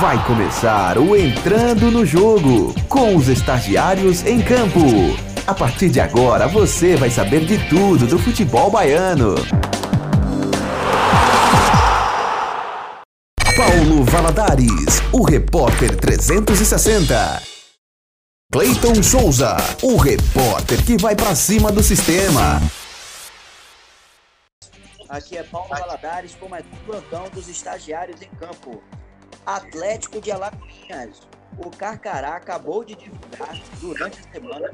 Vai começar o Entrando no Jogo com os estagiários em campo. A partir de agora você vai saber de tudo do futebol baiano. Paulo Valadares, o repórter 360. Cleiton Souza, o repórter que vai para cima do sistema. Aqui é Paulo Valadares com mais um plantão dos estagiários em campo. Atlético de Alagoinhas. O Carcará acabou de divulgar durante a semana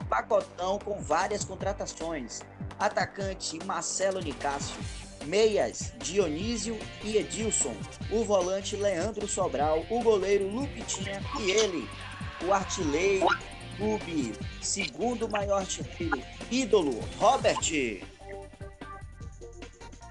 um pacotão com várias contratações. Atacante Marcelo Nicásio, meias Dionísio e Edilson, o volante Leandro Sobral, o goleiro Lupitinha e ele, o artilheiro clube, segundo maior artilheiro, ídolo Robert.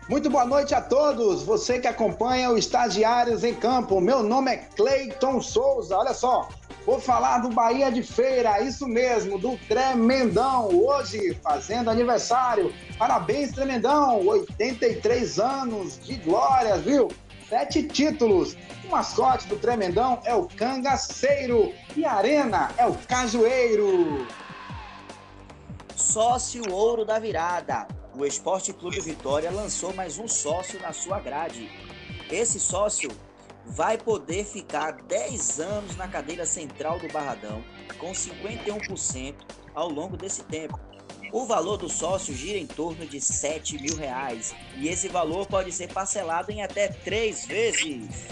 Muito boa noite a todos, você que acompanha o Estagiários em Campo. Meu nome é Cleiton Souza. Olha só, vou falar do Bahia de Feira, isso mesmo, do Tremendão. Hoje fazendo aniversário. Parabéns, Tremendão! 83 anos de glórias, viu? Sete títulos. O mascote do Tremendão é o Cangaceiro e a Arena é o Cajueiro. Sócio Ouro da Virada o Esporte Clube Vitória lançou mais um sócio na sua grade. Esse sócio vai poder ficar 10 anos na cadeira central do Barradão, com 51% ao longo desse tempo. O valor do sócio gira em torno de 7 mil reais e esse valor pode ser parcelado em até três vezes.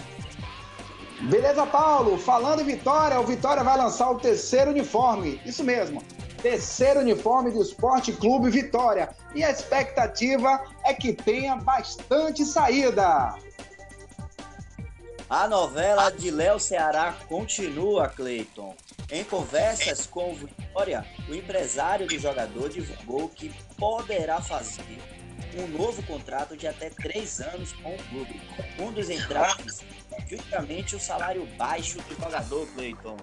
Beleza, Paulo? Falando em Vitória, o Vitória vai lançar o terceiro uniforme. Isso mesmo terceiro uniforme do Esporte Clube Vitória. E a expectativa é que tenha bastante saída. A novela de Léo Ceará continua, Cleiton. Em conversas com o Vitória, o empresário do jogador divulgou que poderá fazer um novo contrato de até três anos com o clube. Um dos entraves é justamente o salário baixo do jogador, Cleiton.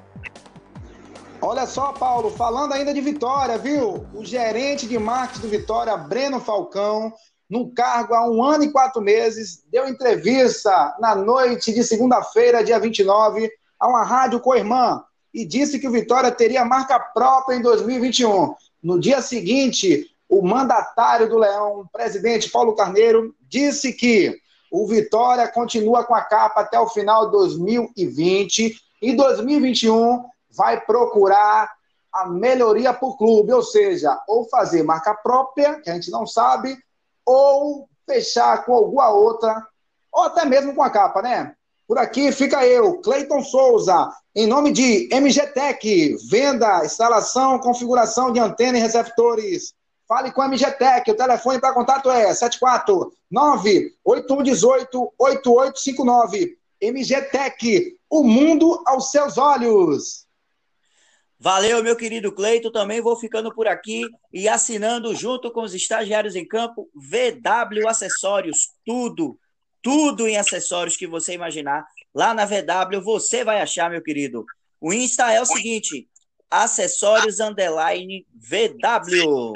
Olha só, Paulo, falando ainda de Vitória, viu? O gerente de marketing do Vitória, Breno Falcão, no cargo há um ano e quatro meses, deu entrevista na noite de segunda-feira, dia 29, a uma rádio co-irmã e disse que o Vitória teria marca própria em 2021. No dia seguinte, o mandatário do Leão, o presidente Paulo Carneiro, disse que o Vitória continua com a capa até o final de 2020. Em 2021, vai procurar a melhoria para o clube, ou seja, ou fazer marca própria, que a gente não sabe, ou fechar com alguma outra, ou até mesmo com a capa, né? Por aqui fica eu, Cleiton Souza, em nome de MGTech, venda, instalação, configuração de antena e receptores. Fale com a MGTech, o telefone para contato é 749-8118-8859. MGTech, o mundo aos seus olhos. Valeu, meu querido Cleito. Também vou ficando por aqui e assinando junto com os estagiários em campo VW Acessórios. Tudo, tudo em acessórios que você imaginar. Lá na VW você vai achar, meu querido. O Insta é o seguinte: acessórios underline VW.